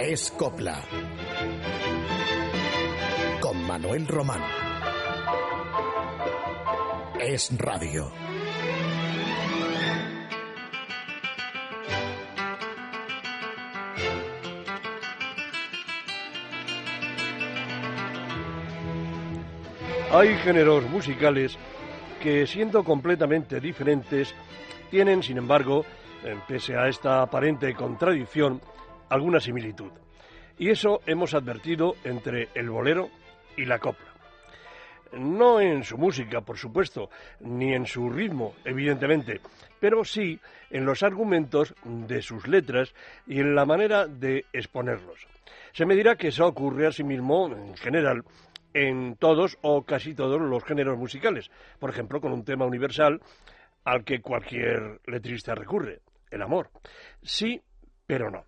Es Copla. Con Manuel Román. Es Radio. Hay géneros musicales que, siendo completamente diferentes, tienen, sin embargo, pese a esta aparente contradicción, alguna similitud. Y eso hemos advertido entre el bolero y la copla. No en su música, por supuesto, ni en su ritmo, evidentemente, pero sí en los argumentos de sus letras y en la manera de exponerlos. Se me dirá que eso ocurre asimismo, en general, en todos o casi todos los géneros musicales. Por ejemplo, con un tema universal al que cualquier letrista recurre, el amor. Sí, pero no.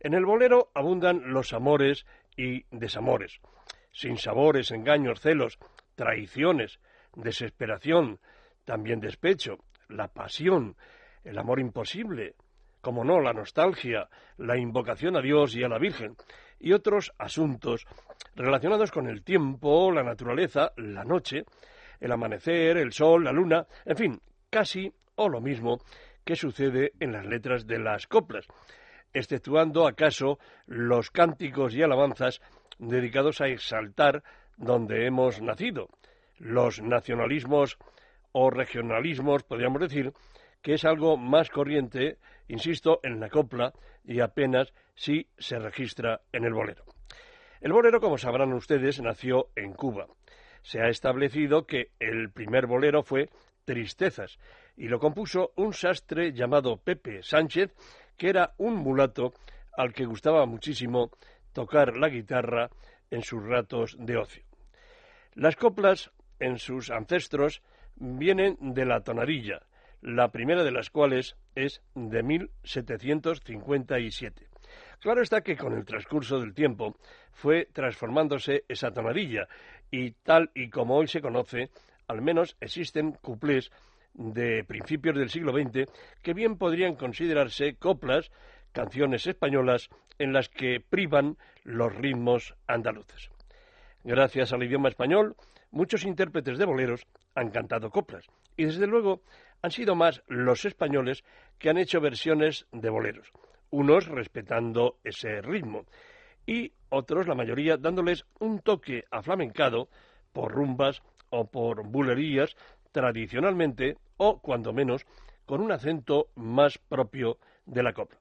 En el bolero abundan los amores y desamores, sin sabores, engaños, celos, traiciones, desesperación, también despecho, la pasión, el amor imposible, como no, la nostalgia, la invocación a Dios y a la Virgen, y otros asuntos relacionados con el tiempo, la naturaleza, la noche, el amanecer, el sol, la luna, en fin, casi o lo mismo que sucede en las letras de las coplas, exceptuando acaso los cánticos y alabanzas dedicados a exaltar donde hemos nacido, los nacionalismos o regionalismos, podríamos decir, que es algo más corriente, insisto, en la copla y apenas si se registra en el bolero. El bolero, como sabrán ustedes, nació en Cuba. Se ha establecido que el primer bolero fue Tristezas y lo compuso un sastre llamado Pepe Sánchez que era un mulato al que gustaba muchísimo tocar la guitarra en sus ratos de ocio. Las coplas, en sus ancestros, vienen de la tonadilla, la primera de las cuales es de 1757. Claro está que con el transcurso del tiempo fue transformándose esa tonadilla y tal y como hoy se conoce, al menos existen cuplés de principios del siglo XX que bien podrían considerarse coplas, canciones españolas en las que privan los ritmos andaluces. Gracias al idioma español, muchos intérpretes de boleros han cantado coplas y desde luego han sido más los españoles que han hecho versiones de boleros, unos respetando ese ritmo y otros, la mayoría, dándoles un toque aflamencado por rumbas o por bulerías tradicionalmente o, cuando menos, con un acento más propio de la copla.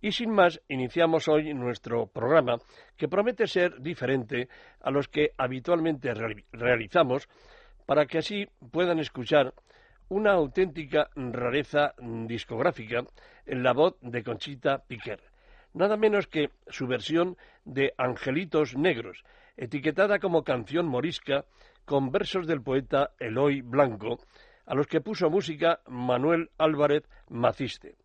Y sin más, iniciamos hoy nuestro programa, que promete ser diferente a los que habitualmente realizamos, para que así puedan escuchar una auténtica rareza discográfica en la voz de Conchita Piquer, nada menos que su versión de Angelitos Negros, etiquetada como canción morisca con versos del poeta Eloy Blanco, a los que puso música Manuel Álvarez Maciste.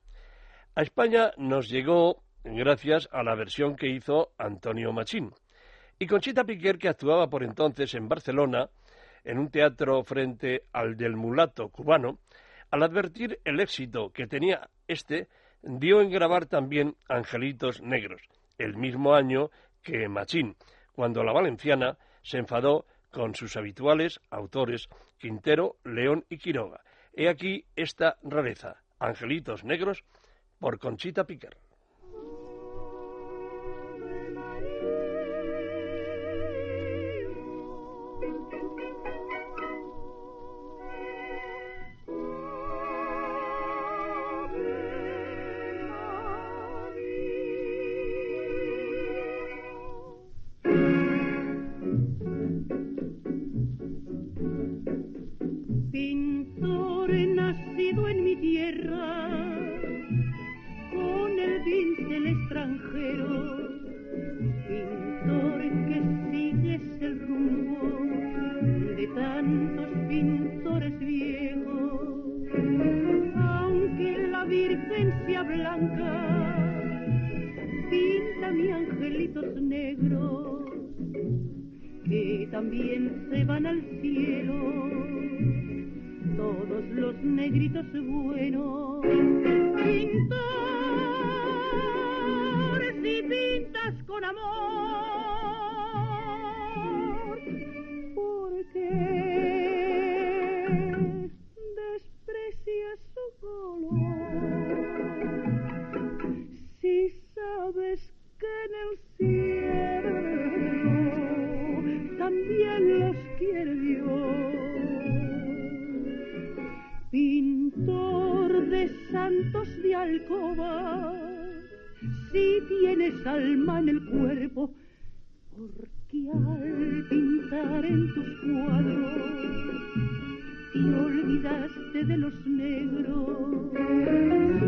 A España nos llegó gracias a la versión que hizo Antonio Machín. Y Conchita Piquer, que actuaba por entonces en Barcelona, en un teatro frente al del mulato cubano, al advertir el éxito que tenía este, dio en grabar también Angelitos Negros, el mismo año que Machín, cuando la valenciana se enfadó con sus habituales autores Quintero, León y Quiroga. He aquí esta rareza, Angelitos Negros, por Conchita Piquer. Van al cielo todos los negritos buenos. En el cuerpo, porque al pintar en tus cuadros te olvidaste de los negros,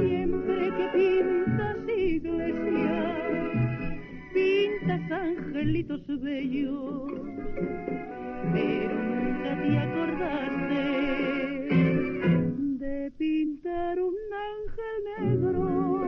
siempre que pintas iglesias, pintas angelitos bellos, pero nunca te acordaste pintar un ángel negro.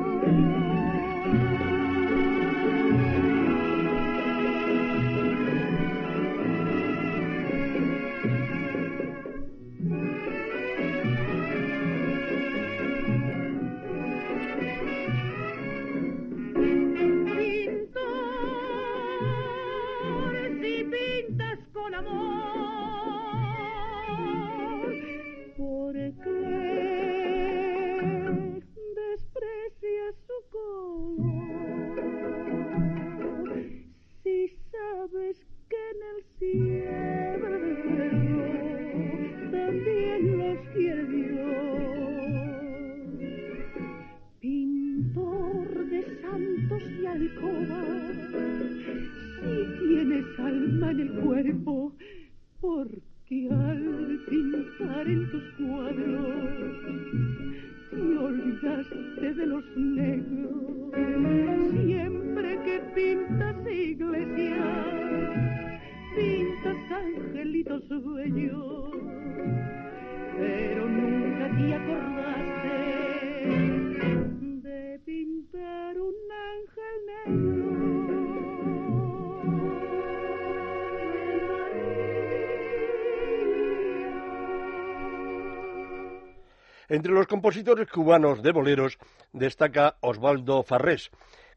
Entre los compositores cubanos de boleros destaca Osvaldo Farrés,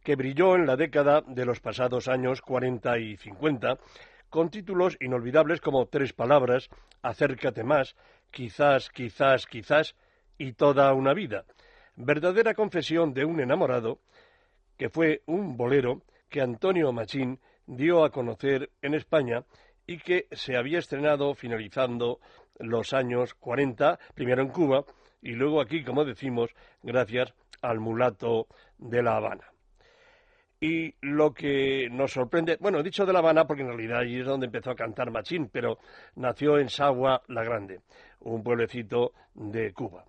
que brilló en la década de los pasados años 40 y 50 con títulos inolvidables como Tres Palabras, Acércate más, Quizás, quizás, quizás y Toda una vida. Verdadera confesión de un enamorado que fue un bolero que Antonio Machín dio a conocer en España y que se había estrenado finalizando los años 40, primero en Cuba y luego aquí, como decimos, gracias al mulato de La Habana. Y lo que nos sorprende, bueno, dicho de La Habana porque en realidad allí es donde empezó a cantar Machín, pero nació en Sagua la Grande, un pueblecito de Cuba.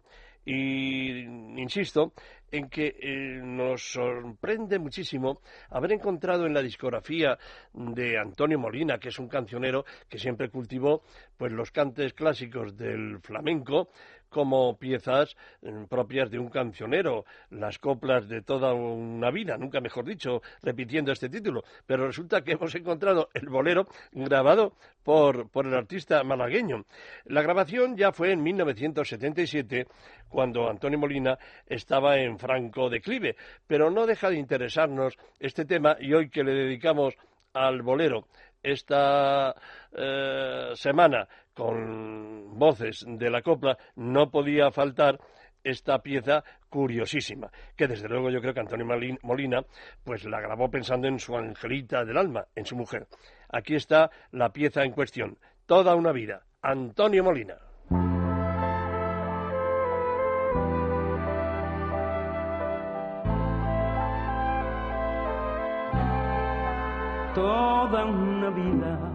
Y insisto en que eh, nos sorprende muchísimo haber encontrado en la discografía de Antonio Molina, que es un cancionero que siempre cultivó pues los cantes clásicos del flamenco, como piezas mm, propias de un cancionero, las coplas de toda una vida, nunca mejor dicho, repitiendo este título. Pero resulta que hemos encontrado el bolero grabado por, por el artista malagueño. La grabación ya fue en 1977, cuando Antonio Molina estaba en franco declive, pero no deja de interesarnos este tema y hoy que le dedicamos al bolero esta eh, semana con voces de la copla, no podía faltar esta pieza curiosísima, que desde luego yo creo que Antonio Molina pues la grabó pensando en su angelita del alma, en su mujer. Aquí está la pieza en cuestión, toda una vida, Antonio Molina. Toda una vida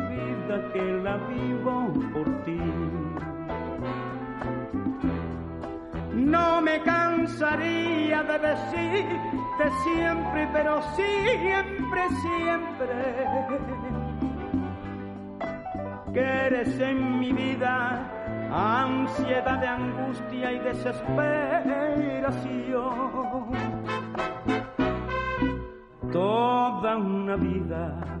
que la vivo por ti. No me cansaría de decirte siempre, pero siempre, siempre, que eres en mi vida ansiedad de angustia y desesperación. Toda una vida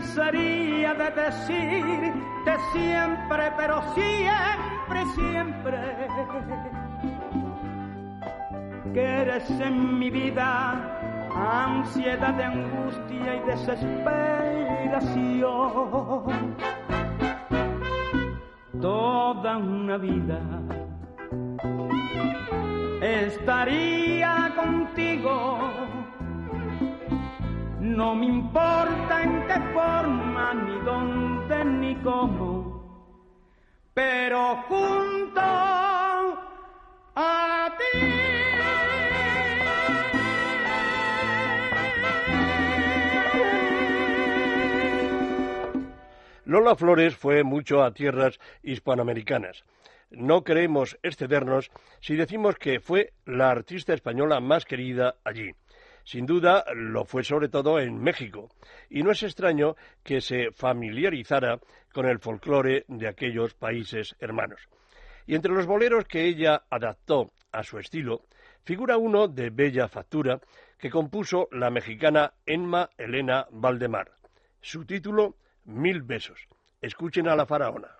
Cansaría de decirte siempre, pero siempre, siempre, que eres en mi vida ansiedad de angustia y desesperación. Toda una vida estaría contigo no me importa en qué forma, ni dónde, ni cómo, pero junto a ti. Lola Flores fue mucho a tierras hispanoamericanas. No queremos excedernos si decimos que fue la artista española más querida allí. Sin duda lo fue sobre todo en México, y no es extraño que se familiarizara con el folclore de aquellos países hermanos. Y entre los boleros que ella adaptó a su estilo, figura uno de bella factura que compuso la mexicana Enma Elena Valdemar. Su título, Mil besos. Escuchen a la faraona.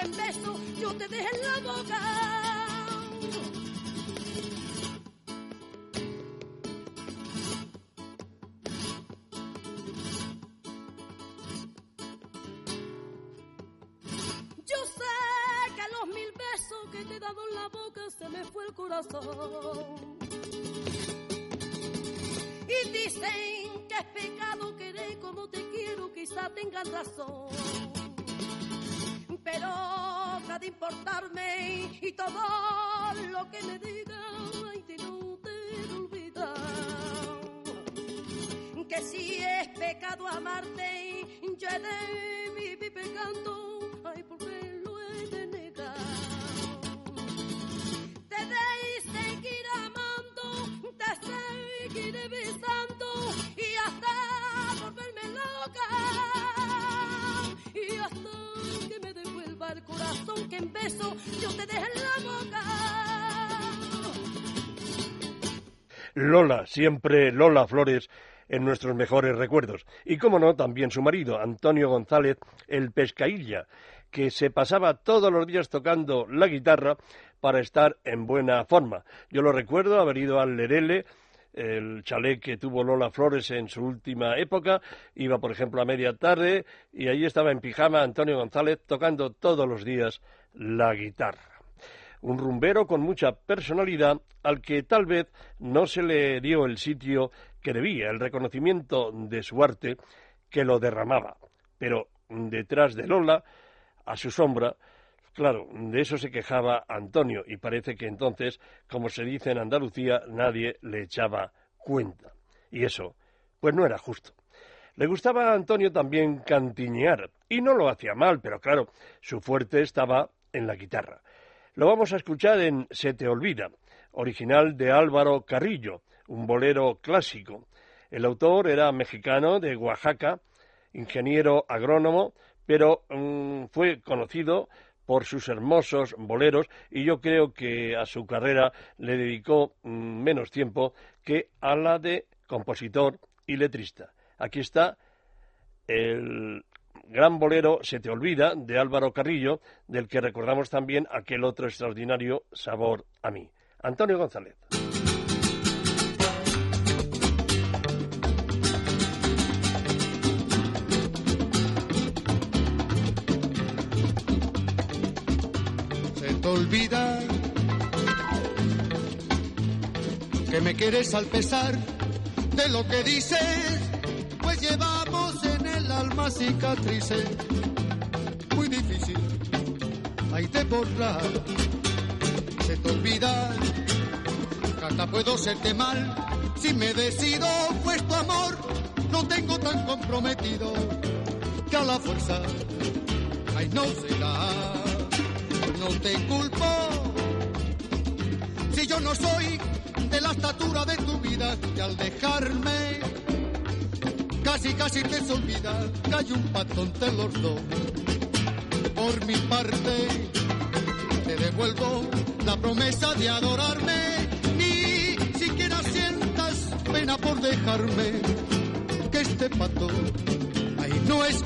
en beso yo te deje en la boca. Yo sé que los mil besos que te he dado en la boca se me fue el corazón. Y dicen que es pecado querer como te quiero, quizá tengan razón nada de importarme y todo lo que me digan, ay, te no te olvidar. Que si es pecado amarte, yo he de vivir pecando, Lola, siempre Lola Flores en nuestros mejores recuerdos. Y cómo no, también su marido, Antonio González, el pescailla, que se pasaba todos los días tocando la guitarra para estar en buena forma. Yo lo recuerdo haber ido al Lerele, el chalet que tuvo Lola Flores en su última época, iba por ejemplo a media tarde y allí estaba en pijama Antonio González tocando todos los días la guitarra. Un rumbero con mucha personalidad al que tal vez no se le dio el sitio que debía, el reconocimiento de su arte que lo derramaba. Pero detrás de Lola, a su sombra, Claro, de eso se quejaba Antonio y parece que entonces, como se dice en Andalucía, nadie le echaba cuenta. Y eso, pues no era justo. Le gustaba a Antonio también cantiñear, y no lo hacía mal, pero claro, su fuerte estaba en la guitarra. Lo vamos a escuchar en Se te olvida, original de Álvaro Carrillo, un bolero clásico. El autor era mexicano de Oaxaca, ingeniero agrónomo, pero mm, fue conocido por sus hermosos boleros y yo creo que a su carrera le dedicó mm, menos tiempo que a la de compositor y letrista. Aquí está el gran bolero Se te olvida de Álvaro Carrillo, del que recordamos también aquel otro extraordinario sabor a mí. Antonio González. olvida que me quieres al pesar de lo que dices, pues llevamos alma cicatrices muy difícil hay de borrar. Se te olvida hasta puedo serte mal si me decido, pues tu amor no tengo tan comprometido que a la fuerza ay no será no te culpo. Si yo no soy de la estatura de tu vida y al dejarme, casi casi te olvida que hay un pato entre los dos. Por mi parte, te devuelvo la promesa de adorarme, ni siquiera sientas pena por dejarme, que este pato ahí no es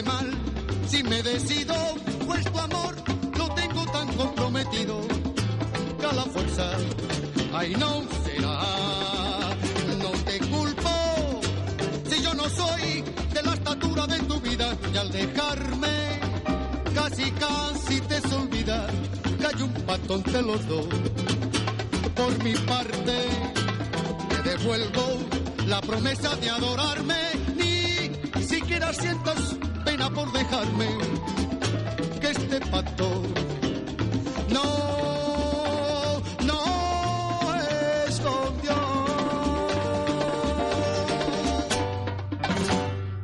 mal si me decido, pues tu amor lo tengo tan comprometido que a la fuerza, ay no será, no te culpo si yo no soy de la estatura de tu vida y al dejarme casi casi te se olvida que hay un pato entre los dos. Por mi parte te devuelvo la promesa de adorarme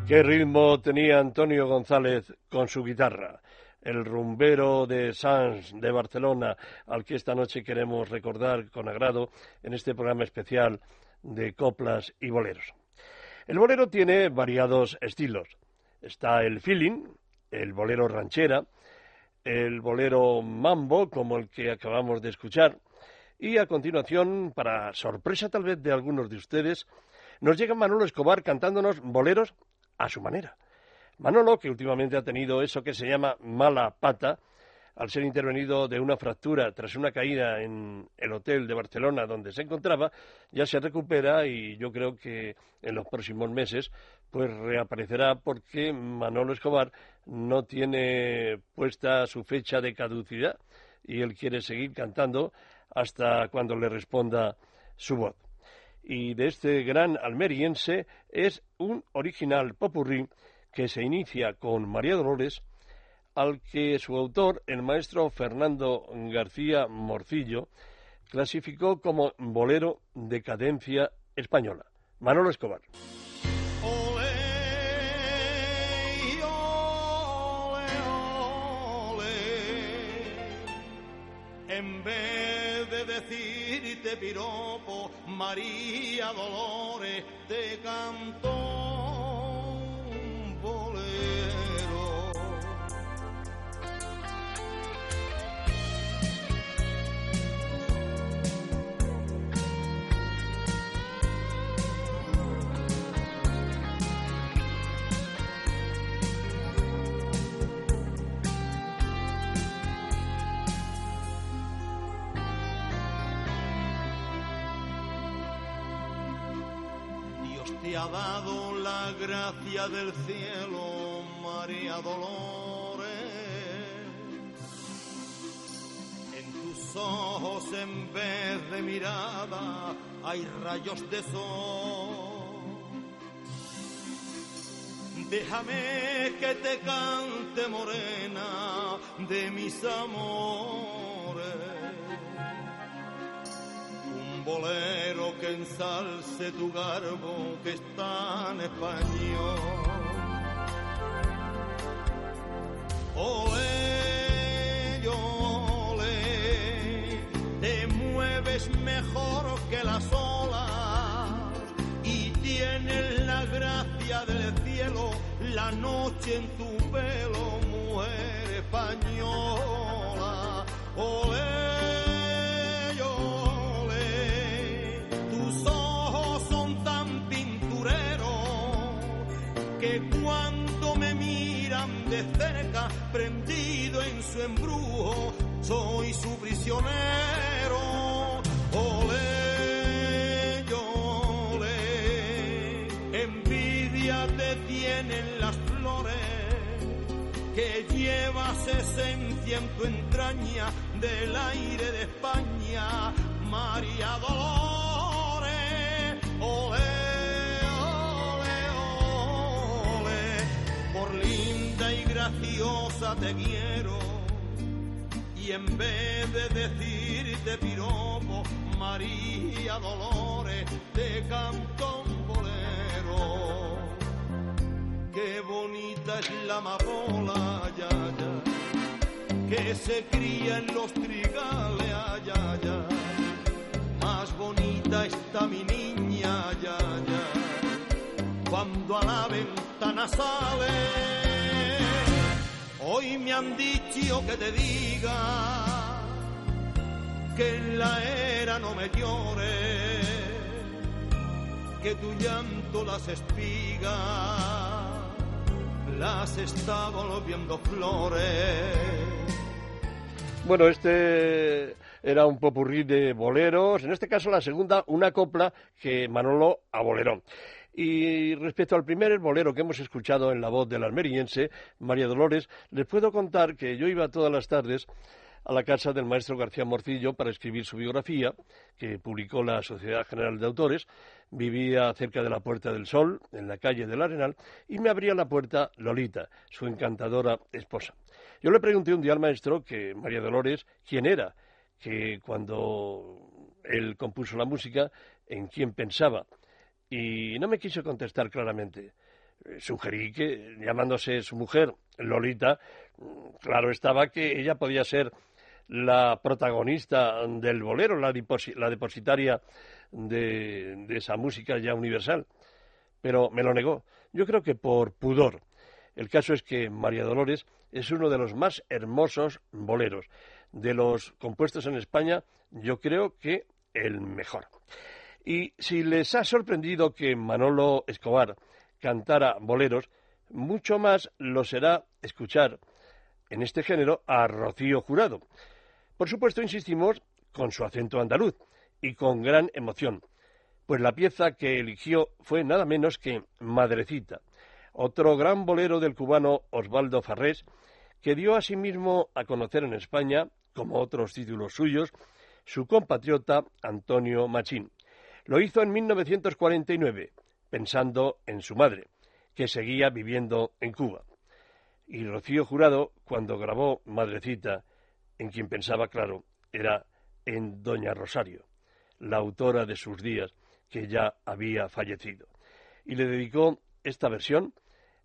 ¿Qué ritmo tenía Antonio González con su guitarra? el rumbero de Sans de Barcelona, al que esta noche queremos recordar con agrado en este programa especial de coplas y boleros. El bolero tiene variados estilos. Está el feeling, el bolero ranchera, el bolero mambo, como el que acabamos de escuchar, y a continuación, para sorpresa tal vez de algunos de ustedes, nos llega Manolo Escobar cantándonos boleros a su manera. Manolo, que últimamente ha tenido eso que se llama mala pata, al ser intervenido de una fractura tras una caída en el hotel de Barcelona donde se encontraba, ya se recupera y yo creo que en los próximos meses pues reaparecerá porque Manolo Escobar no tiene puesta su fecha de caducidad y él quiere seguir cantando hasta cuando le responda su voz y de este gran almeriense es un original popurrí que se inicia con María Dolores, al que su autor, el maestro Fernando García Morcillo, clasificó como bolero de cadencia española. Manolo Escobar. en vez de decir piropo, María Dolores te cantó te ha dado la gracia del cielo, María Dolores. En tus ojos en vez de mirada hay rayos de sol. Déjame que te cante morena de mis amores bolero que ensalce tu garbo que es tan español. Ole, ole, te mueves mejor que las olas y tienes la gracia del cielo, la noche en tu pelo, mujer española. Ole, su embrujo, soy su prisionero. Ole, ole, envidia te tienen las flores que llevas esencia en tu entraña del aire de España, María Dolores. Ole, ole, ole, por linda y graciosa te quiero. Y en vez de decirte piropo, María Dolores, te canto un bolero. Qué bonita es la amapola, ya, ya, que se cría en los trigales, ay, ay. Más bonita está mi niña, ya, ya, cuando a la ventana sale. Hoy me han dicho que te diga que en la era no me llore, que tu llanto las espigas las está volviendo flores. Bueno, este era un popurrí de boleros, en este caso la segunda, una copla que Manolo aboleró. Y respecto al primer bolero que hemos escuchado en la voz del almeriense, María Dolores, les puedo contar que yo iba todas las tardes a la casa del maestro García Morcillo para escribir su biografía, que publicó la Sociedad General de Autores. Vivía cerca de la Puerta del Sol, en la calle del Arenal, y me abría la puerta Lolita, su encantadora esposa. Yo le pregunté un día al maestro que María Dolores quién era, que cuando él compuso la música, en quién pensaba. Y no me quiso contestar claramente. Sugerí que, llamándose su mujer Lolita, claro estaba que ella podía ser la protagonista del bolero, la, depositaria de, de esa música ya universal. Pero me lo negó. Yo creo que por pudor. El caso es que María Dolores es uno de los más hermosos boleros. De los compuestos en España, yo creo que el mejor. Y si les ha sorprendido que Manolo Escobar cantara boleros, mucho más lo será escuchar en este género a Rocío Jurado. Por supuesto, insistimos con su acento andaluz y con gran emoción, pues la pieza que eligió fue nada menos que Madrecita, otro gran bolero del cubano Osvaldo Farrés, que dio asimismo a conocer en España, como otros títulos suyos, su compatriota Antonio Machín. Lo hizo en 1949, pensando en su madre, que seguía viviendo en Cuba. Y Rocío Jurado, cuando grabó Madrecita, en quien pensaba, claro, era en Doña Rosario, la autora de sus días, que ya había fallecido. Y le dedicó esta versión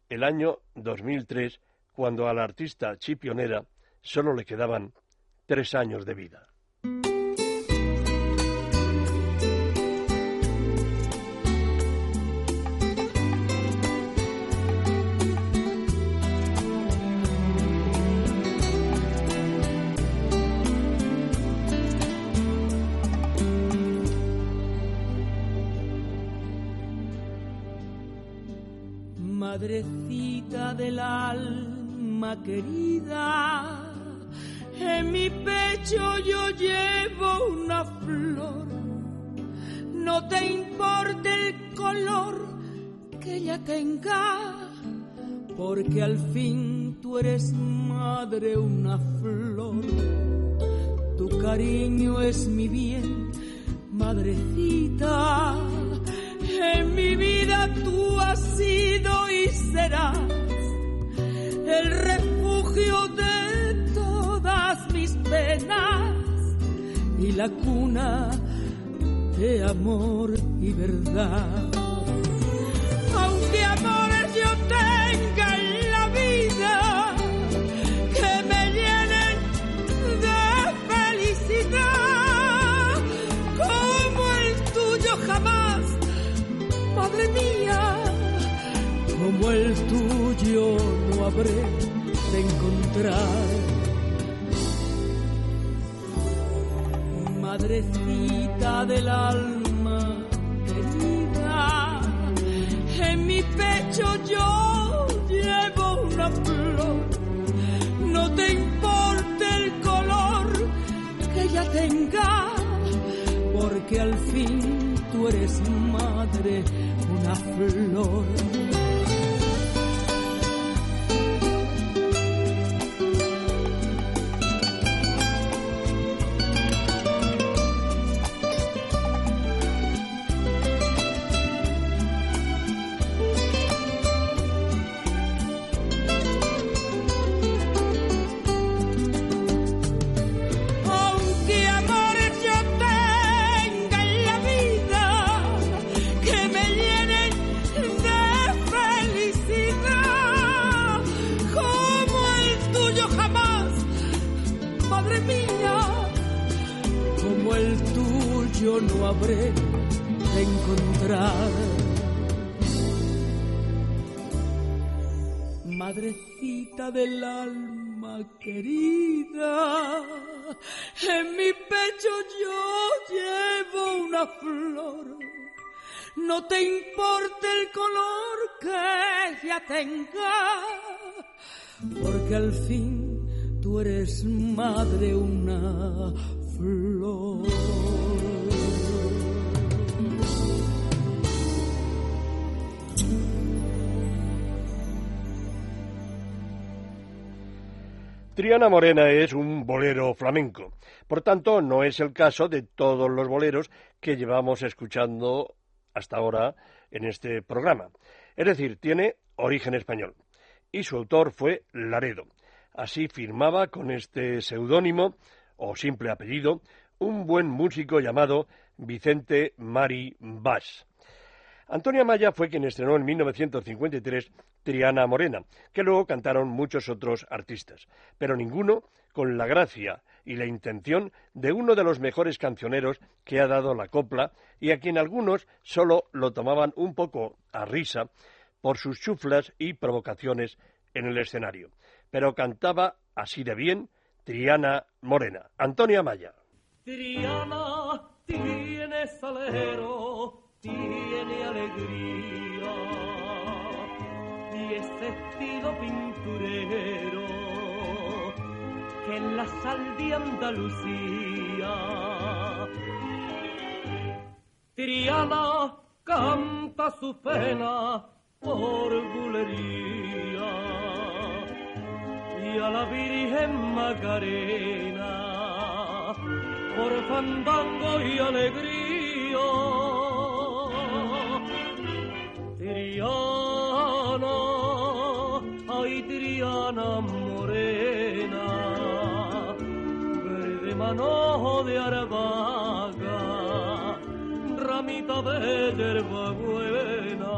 el año 2003, cuando a la artista chipionera solo le quedaban tres años de vida. Madrecita del alma querida, en mi pecho yo llevo una flor. No te importa el color que ella tenga, porque al fin tú eres madre una flor. Tu cariño es mi bien, madrecita. En mi vida tú has sido y serás el refugio de todas mis penas y la cuna de amor y verdad. Como el tuyo no habré de encontrar. madrecita del alma querida. En mi pecho yo llevo una flor. No te importe el color que ella tenga, porque al fin tú eres madre, una flor. No te importe el color que ella tenga, porque al fin tú eres madre una flor. Triana Morena es un bolero flamenco. Por tanto, no es el caso de todos los boleros que llevamos escuchando hasta ahora en este programa. Es decir, tiene origen español. Y su autor fue Laredo. Así firmaba con este seudónimo, o simple apellido, un buen músico llamado Vicente Mari Bas. Antonia Maya fue quien estrenó en 1953 Triana Morena, que luego cantaron muchos otros artistas, pero ninguno con la gracia y la intención de uno de los mejores cancioneros que ha dado la copla y a quien algunos solo lo tomaban un poco a risa por sus chuflas y provocaciones en el escenario. Pero cantaba así de bien Triana Morena. Antonia Maya. Triana tiene salero, tiene alegría y ese estilo pinturero que en la sal de Andalucía. Triana canta su pena por bulería y a la Virgen Macarena por fandango y alegría. Triana, ay Triana de arbaga, ramita de yerba buena.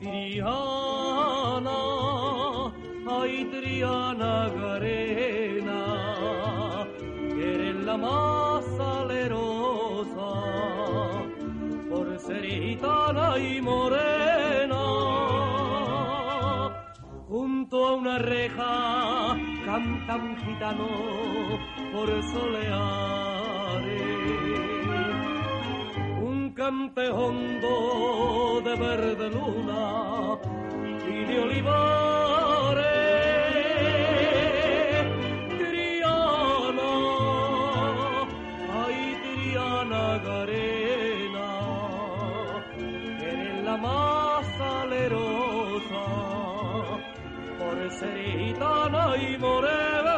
Triana, ay Triana Garena, eres la más salerosa por ser gitana y morena. Junto a una reja gitano por soleares un cante hondo de verde luna y de olivares. Triana, ay Triana Garena, eres la más salerosa por ser gitana y morena.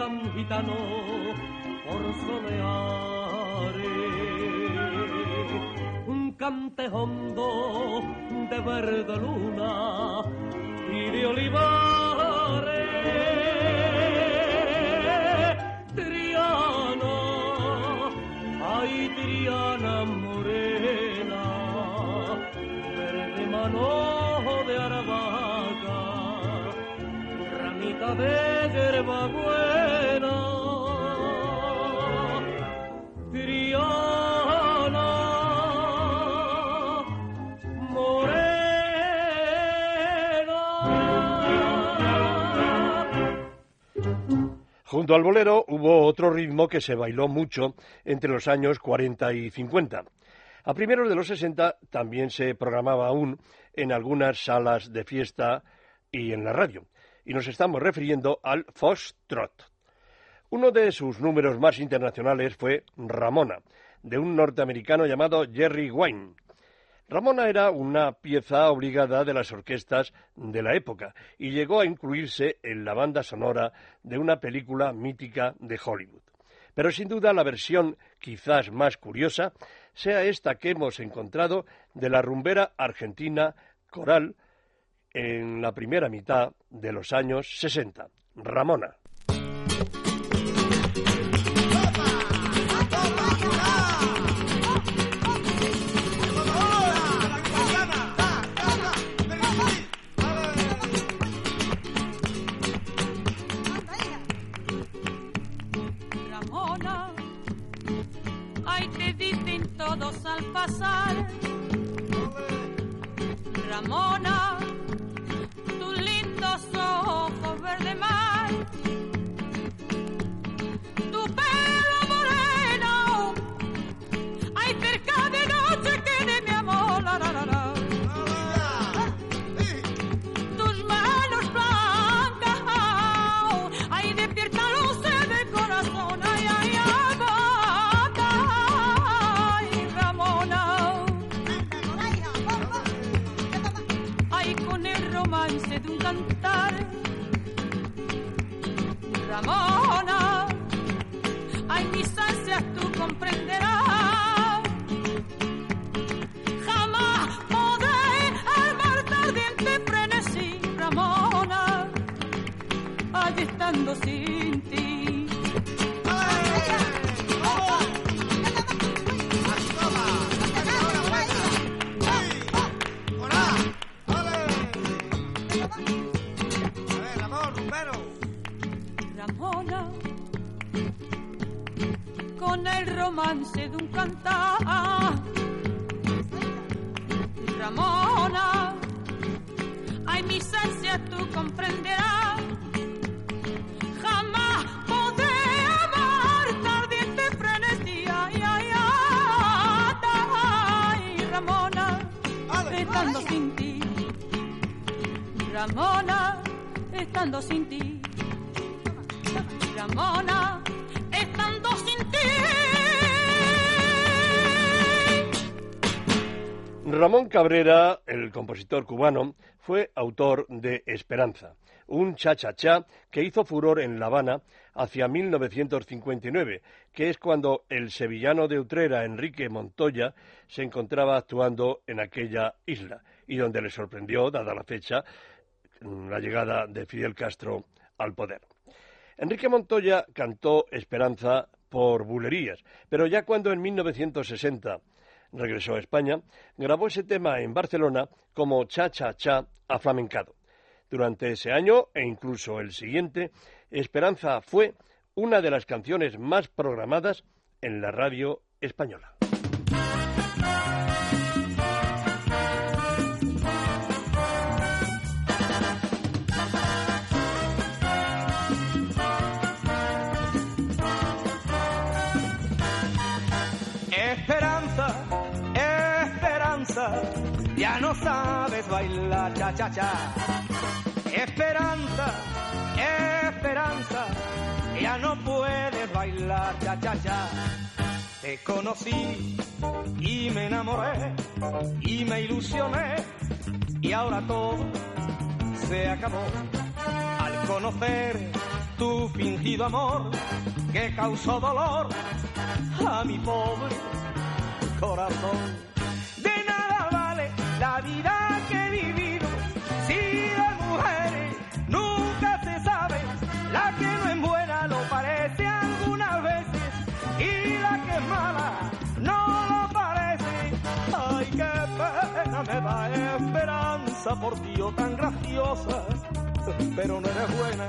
Un gitano por soleares. Un cante hondo de verde luna y de olivares. Triana, ay Triana morena, verde mano de aravaca ramita de hierba Junto al bolero hubo otro ritmo que se bailó mucho entre los años 40 y 50. A primeros de los 60 también se programaba aún en algunas salas de fiesta y en la radio. Y nos estamos refiriendo al Foxtrot. Uno de sus números más internacionales fue Ramona, de un norteamericano llamado Jerry Wayne. Ramona era una pieza obligada de las orquestas de la época y llegó a incluirse en la banda sonora de una película mítica de Hollywood. Pero sin duda la versión quizás más curiosa sea esta que hemos encontrado de la rumbera argentina Coral en la primera mitad de los años 60. Ramona. Al pasar. Ramona, tus lindos ojos verde mar, tu pelo El compositor cubano, fue autor de Esperanza, un cha-cha-cha que hizo furor en La Habana hacia 1959, que es cuando el sevillano de Utrera, Enrique Montoya, se encontraba actuando en aquella isla y donde le sorprendió, dada la fecha, la llegada de Fidel Castro al poder. Enrique Montoya cantó Esperanza por bulerías, pero ya cuando en 1960 regresó a España, grabó ese tema en Barcelona como Cha Cha Cha aflamencado. Durante ese año e incluso el siguiente, Esperanza fue una de las canciones más programadas en la radio española. Sabes bailar cha cha cha. Esperanza, esperanza, ya no puedes bailar cha cha cha. Te conocí y me enamoré y me ilusioné y ahora todo se acabó al conocer tu fingido amor que causó dolor a mi pobre corazón. La vida que he vivido si de mujeres nunca se sabe. La que no es buena lo parece algunas veces y la que es mala no lo parece. Ay, qué pena me da esperanza por ti, oh, tan graciosa, pero no eres buena.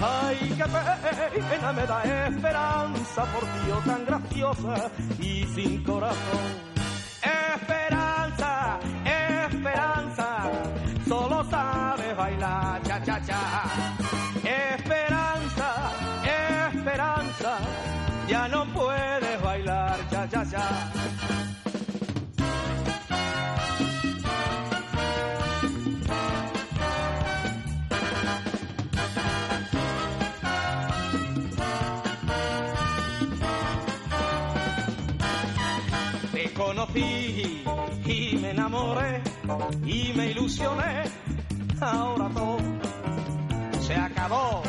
Ay, qué pena me da esperanza por ti, oh, tan graciosa y sin corazón. Esperanza, esperanza, solo sabes bailar cha cha cha. Esperanza, esperanza, ya no puedes bailar cha cha cha. Conocí y me enamoré y me ilusioné. Ahora todo se acabó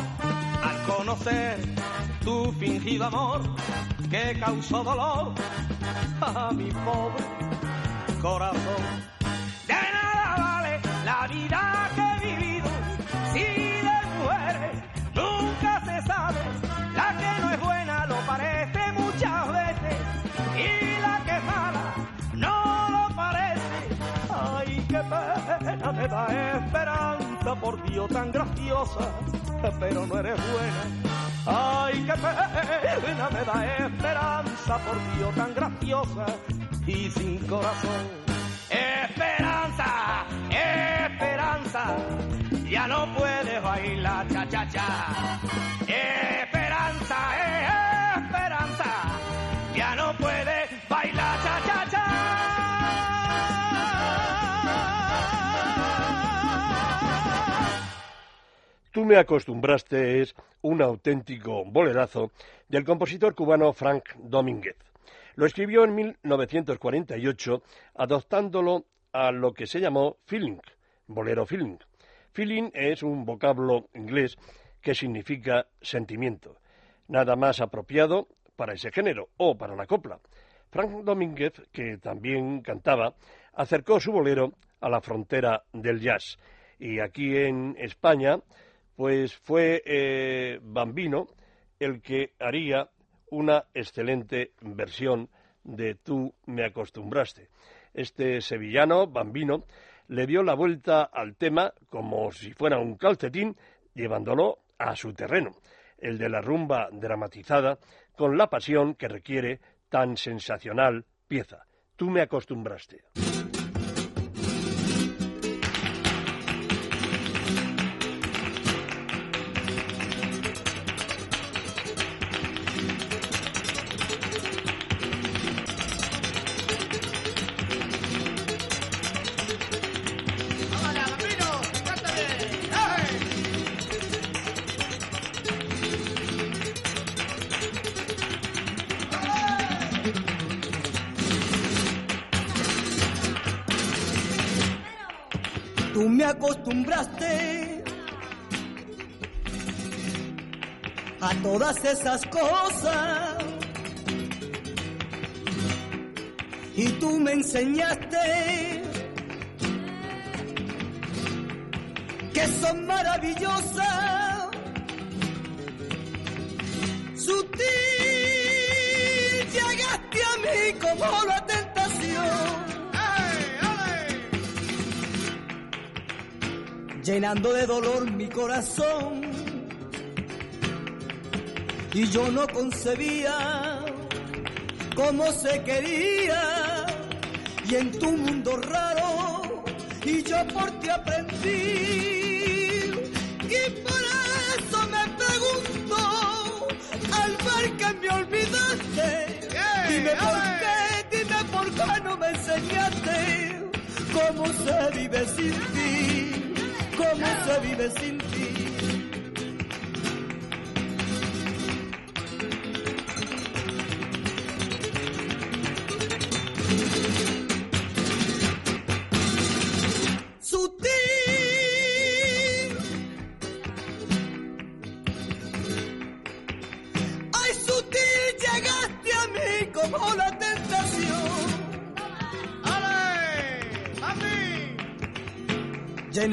al conocer tu fingido amor que causó dolor a mi pobre corazón. Me da esperanza por Dios tan graciosa, pero no eres buena. Ay, qué pena me da esperanza por Dios tan graciosa y sin corazón. Esperanza, esperanza, ya no puedes bailar cha cha cha. Esperanza, Tú me acostumbraste es un auténtico bolerazo del compositor cubano Frank Domínguez. Lo escribió en 1948 adoptándolo a lo que se llamó feeling, bolero feeling. Feeling es un vocablo inglés que significa sentimiento, nada más apropiado para ese género o para la copla. Frank Domínguez, que también cantaba, acercó su bolero a la frontera del jazz. Y aquí en España, pues fue eh, Bambino el que haría una excelente versión de Tú me acostumbraste. Este sevillano, Bambino, le dio la vuelta al tema como si fuera un calcetín, llevándolo a su terreno, el de la rumba dramatizada, con la pasión que requiere tan sensacional pieza. Tú me acostumbraste. Esas cosas y tú me enseñaste que son maravillosas. Sutil llegaste a mí como la tentación. Llenando de dolor mi corazón. Y yo no concebía cómo se quería. Y en tu mundo raro, y yo por ti aprendí. Y por eso me pregunto, al ver que me olvidaste, dime por qué, dime por qué no me enseñaste cómo se vive sin ti, cómo se vive sin ti.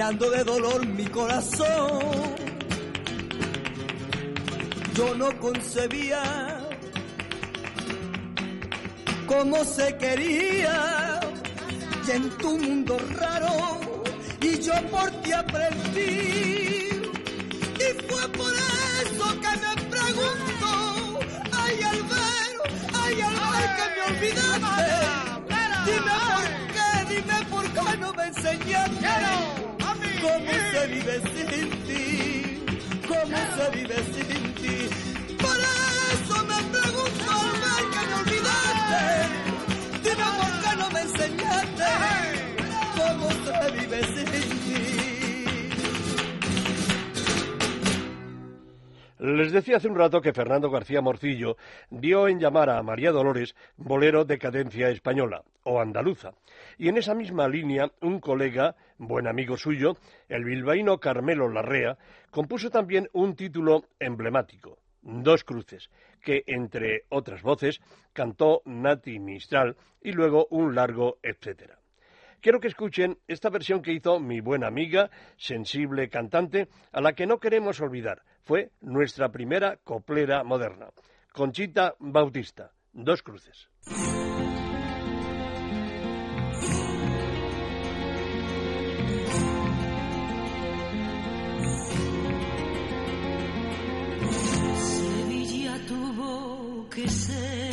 Llenando de dolor mi corazón. Yo no concebía cómo se quería. Y en tu mundo raro y yo por ti aprendí. Y fue por eso que me pregunto ay al ver ay al ver que me olvidaste dime por qué dime por qué no me enseñaste cómo se vive sin ti cómo se vive sin ti por eso me pregunto al ver que me olvidaste. Dime por qué no me enseñaste. Cómo se vive sin ti Les decía hace un rato que Fernando García Morcillo dio en llamar a María Dolores bolero de cadencia española o andaluza. Y en esa misma línea, un colega, buen amigo suyo, el bilbaíno Carmelo Larrea, compuso también un título emblemático, Dos Cruces, que, entre otras voces, cantó Nati Mistral y luego un largo etcétera. Quiero que escuchen esta versión que hizo mi buena amiga, sensible cantante, a la que no queremos olvidar. Fue nuestra primera coplera moderna. Conchita Bautista. Dos cruces. Que ser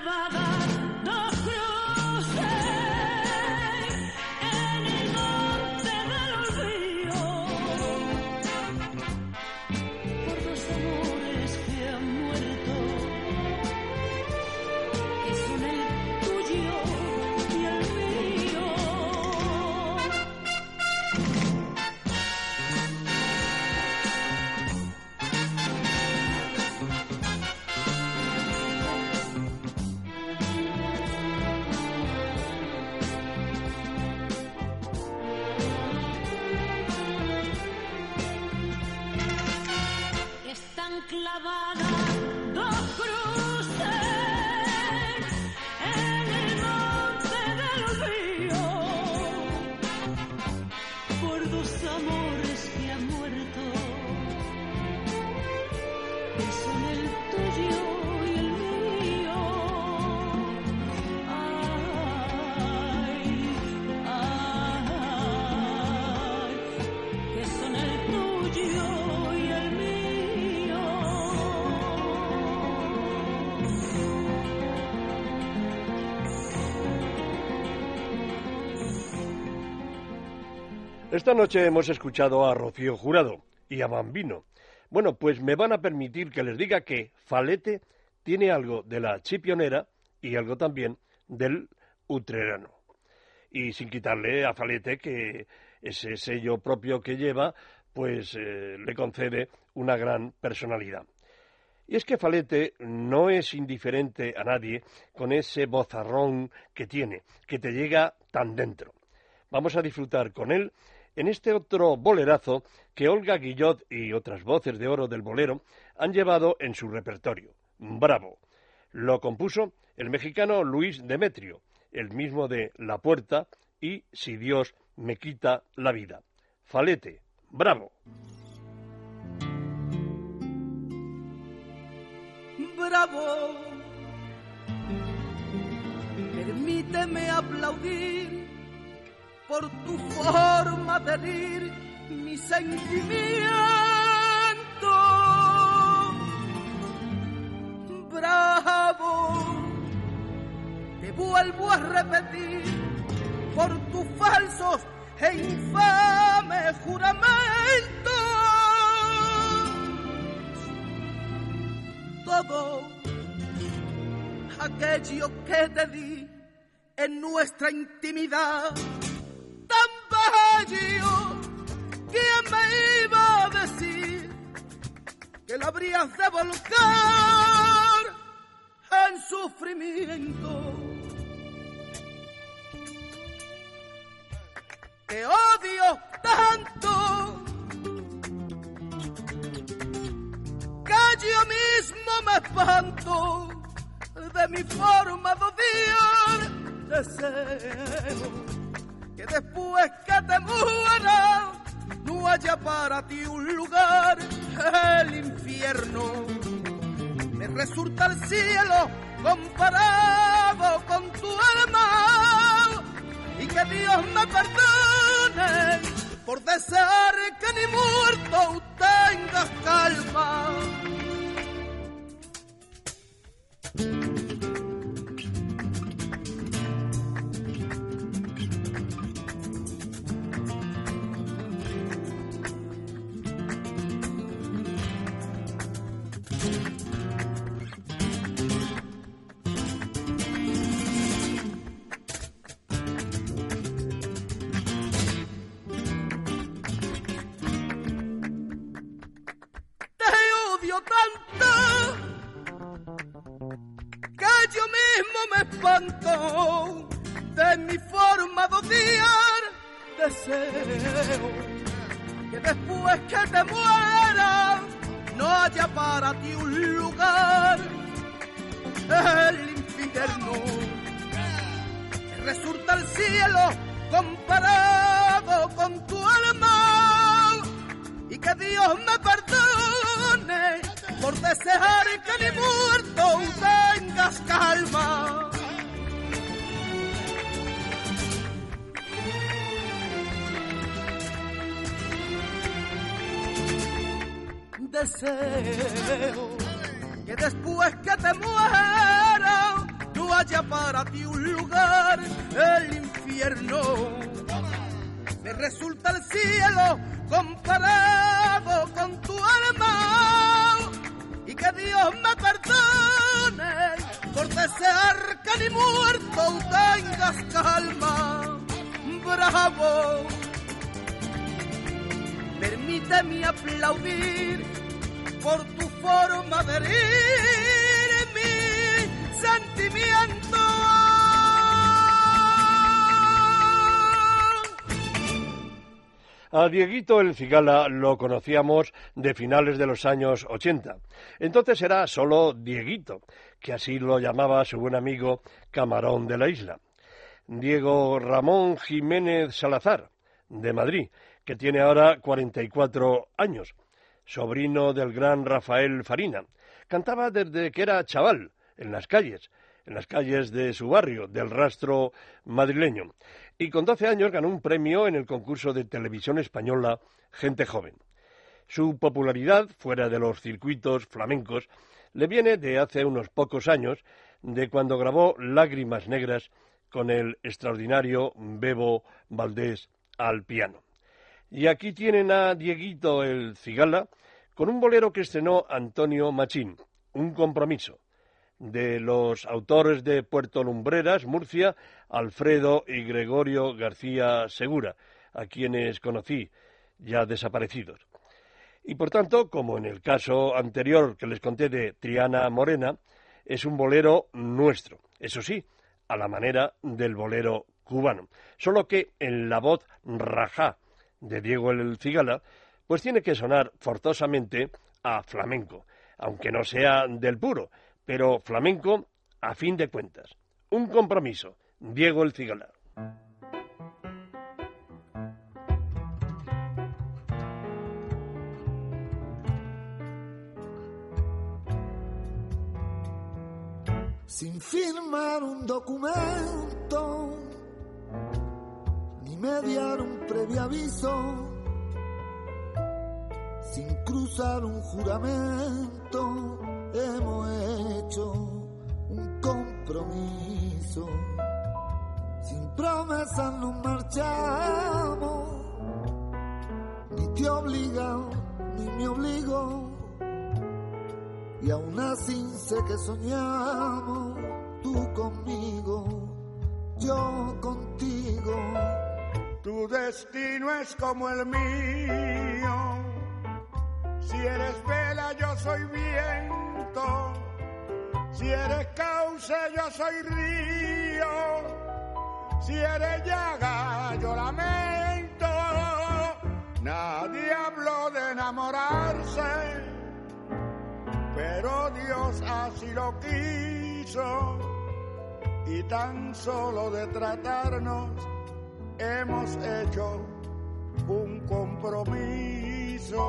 Nevada. la Esta noche hemos escuchado a Rocío Jurado y a Bambino. Bueno, pues me van a permitir que les diga que Falete tiene algo de la chipionera y algo también del utrerano. Y sin quitarle a Falete que ese sello propio que lleva, pues eh, le concede una gran personalidad. Y es que Falete no es indiferente a nadie con ese bozarrón que tiene, que te llega tan dentro. Vamos a disfrutar con él en este otro bolerazo que Olga Guillot y otras voces de oro del bolero han llevado en su repertorio. Bravo. Lo compuso el mexicano Luis Demetrio, el mismo de La Puerta y Si Dios me quita la vida. Falete. Bravo. Bravo. Permíteme aplaudir por tu forma de herir mi sentimiento. Bravo. Te vuelvo a repetir por tus falsos e infames juramentos. Todo aquello que te di en nuestra intimidad, bello, ¿quién me iba a decir que lo habrías de en sufrimiento? te odio tanto que yo mismo me espanto de mi forma de odiar. Deseo que después que te muera no haya para ti un lugar, el infierno. Me resulta el cielo comparado con tu alma y que Dios me perdone por desear que ni muerto tengas calma. Después que te muera no haya para ti un lugar, el infierno. Resulta el cielo comparado con tu alma y que Dios me perdone por desear que ni muerto tengas calma. Deseo que después que te muera no haya para ti un lugar, el infierno. Me resulta el cielo comparado con tu alma. Y que Dios me perdone por desear que ni muerto tengas calma. Bravo, permíteme aplaudir por tu forma de herir mi sentimiento. A Dieguito el Cigala lo conocíamos de finales de los años 80. Entonces era solo Dieguito, que así lo llamaba su buen amigo Camarón de la isla. Diego Ramón Jiménez Salazar, de Madrid, que tiene ahora 44 años, sobrino del gran Rafael Farina. Cantaba desde que era chaval, en las calles, en las calles de su barrio, del rastro madrileño. Y con 12 años ganó un premio en el concurso de televisión española Gente Joven. Su popularidad, fuera de los circuitos flamencos, le viene de hace unos pocos años, de cuando grabó Lágrimas Negras con el extraordinario Bebo Valdés al piano. Y aquí tienen a Dieguito el Cigala con un bolero que estrenó Antonio Machín, Un compromiso, de los autores de Puerto Lumbreras, Murcia, Alfredo y Gregorio García Segura, a quienes conocí, ya desaparecidos. Y por tanto, como en el caso anterior que les conté de Triana Morena, es un bolero nuestro, eso sí, a la manera del bolero cubano. Solo que en la voz rajá de Diego el Cigala, pues tiene que sonar forzosamente a flamenco, aunque no sea del puro, pero flamenco a fin de cuentas. Un compromiso. Diego el Cigala. sin firmar un documento, mediar un previo aviso, sin cruzar un juramento, hemos hecho un compromiso. Sin promesas nos marchamos, ni te obliga ni me obligo y aún así sé que soñamos, tú conmigo, yo contigo. Tu destino es como el mío. Si eres vela, yo soy viento. Si eres cauce, yo soy río. Si eres llaga, yo lamento. Nadie habló de enamorarse pero Dios así lo quiso y tan solo de tratarnos hemos hecho un compromiso.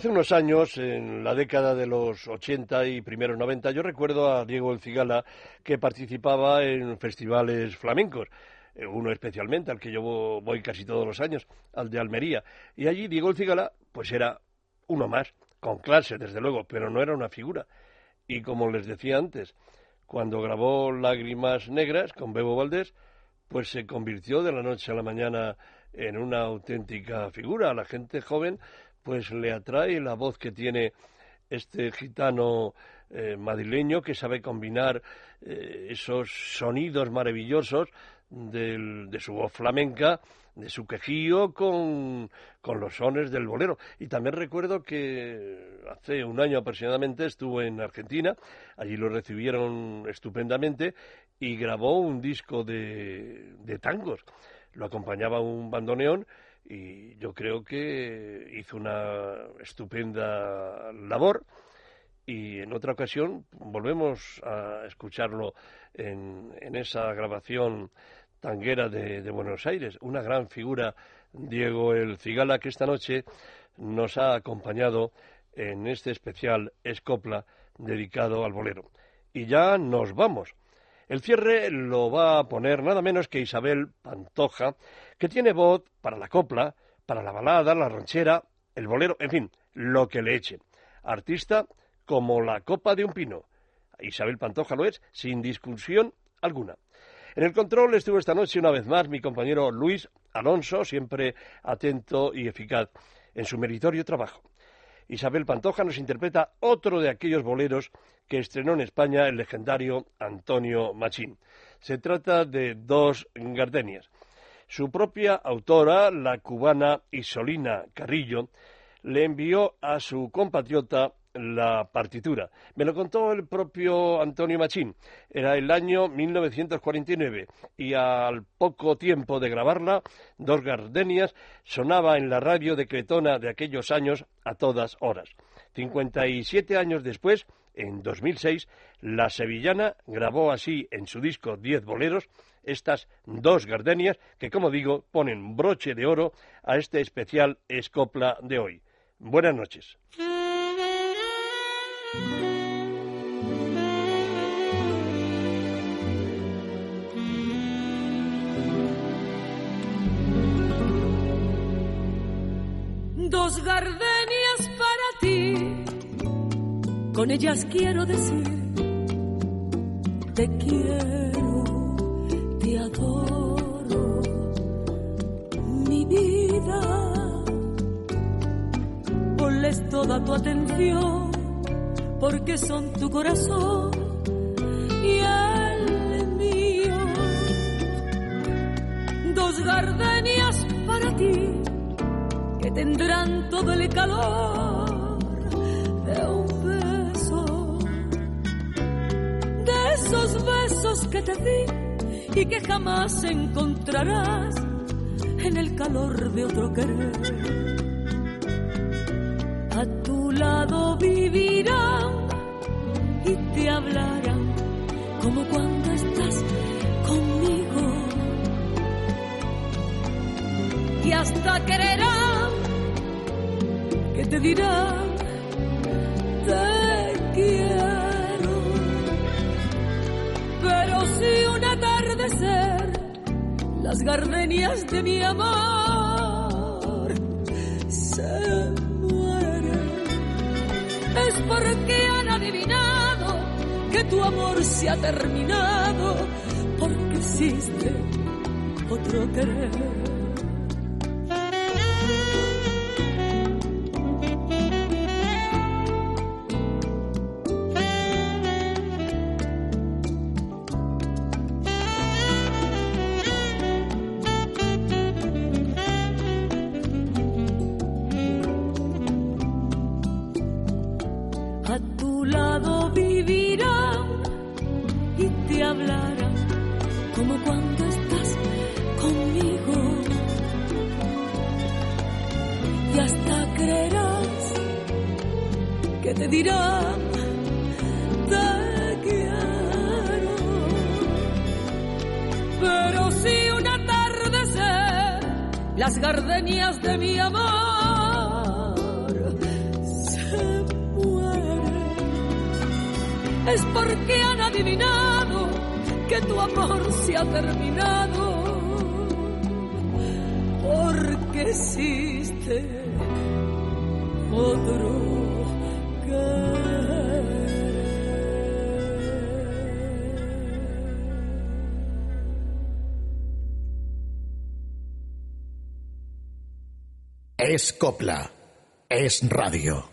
Hace unos años, en la década de los 80 y primeros 90, yo recuerdo a Diego El Cigala que participaba en festivales flamencos, eh, uno especialmente al que yo voy casi todos los años, al de Almería. Y allí Diego El Cigala, pues era uno más, con clase, desde luego, pero no era una figura. Y como les decía antes, cuando grabó Lágrimas Negras con Bebo Valdés, pues se convirtió de la noche a la mañana en una auténtica figura. La gente joven pues le atrae la voz que tiene este gitano eh, madrileño que sabe combinar eh, esos sonidos maravillosos del, de su voz flamenca, de su quejío con, con los sones del bolero. Y también recuerdo que hace un año aproximadamente estuvo en Argentina, allí lo recibieron estupendamente y grabó un disco de, de tangos. Lo acompañaba un bandoneón y yo creo que hizo una estupenda labor y en otra ocasión volvemos a escucharlo en, en esa grabación tanguera de, de, Buenos Aires, una gran figura, Diego el Cigala, que esta noche nos ha acompañado en este especial Escopla dedicado al bolero. Y ya nos vamos. El cierre lo va a poner nada menos que Isabel Pantoja, que tiene voz para la copla, para la balada, la ranchera el bolero, en fin, lo que le echen. Artista como la copa de un pino. Isabel Pantoja lo es, sin discusión alguna. En el control estuvo esta noche una vez más mi compañero Luis Alonso, siempre atento y eficaz en su meritorio trabajo. Isabel Pantoja nos interpreta otro de aquellos boleros que estrenó en España el legendario Antonio Machín. Se trata de dos gardenias. Su propia autora, la cubana Isolina Carrillo, le envió a su compatriota la partitura. Me lo contó el propio Antonio Machín. Era el año 1949 y al poco tiempo de grabarla, Dos Gardenias sonaba en la radio de Cretona de aquellos años a todas horas. 57 años después, en 2006, la sevillana grabó así en su disco Diez boleros estas dos gardenias que, como digo, ponen broche de oro a este especial Escopla de hoy. Buenas noches. Dos gardenias para ti, con ellas quiero decir, te quiero, adoro, mi vida. Ponles toda tu atención, porque son tu corazón y el mío. Dos gardenias para ti que tendrán todo el calor de un beso, de esos besos que te di y que jamás encontrarás en el calor de otro querer. A tu lado vivirán y te hablarán como cuando estás conmigo y hasta quererán que te dirán las gardenias de mi amor. Se mueren es porque han adivinado que tu amor se ha terminado porque existe otro querer Es copla. Es radio.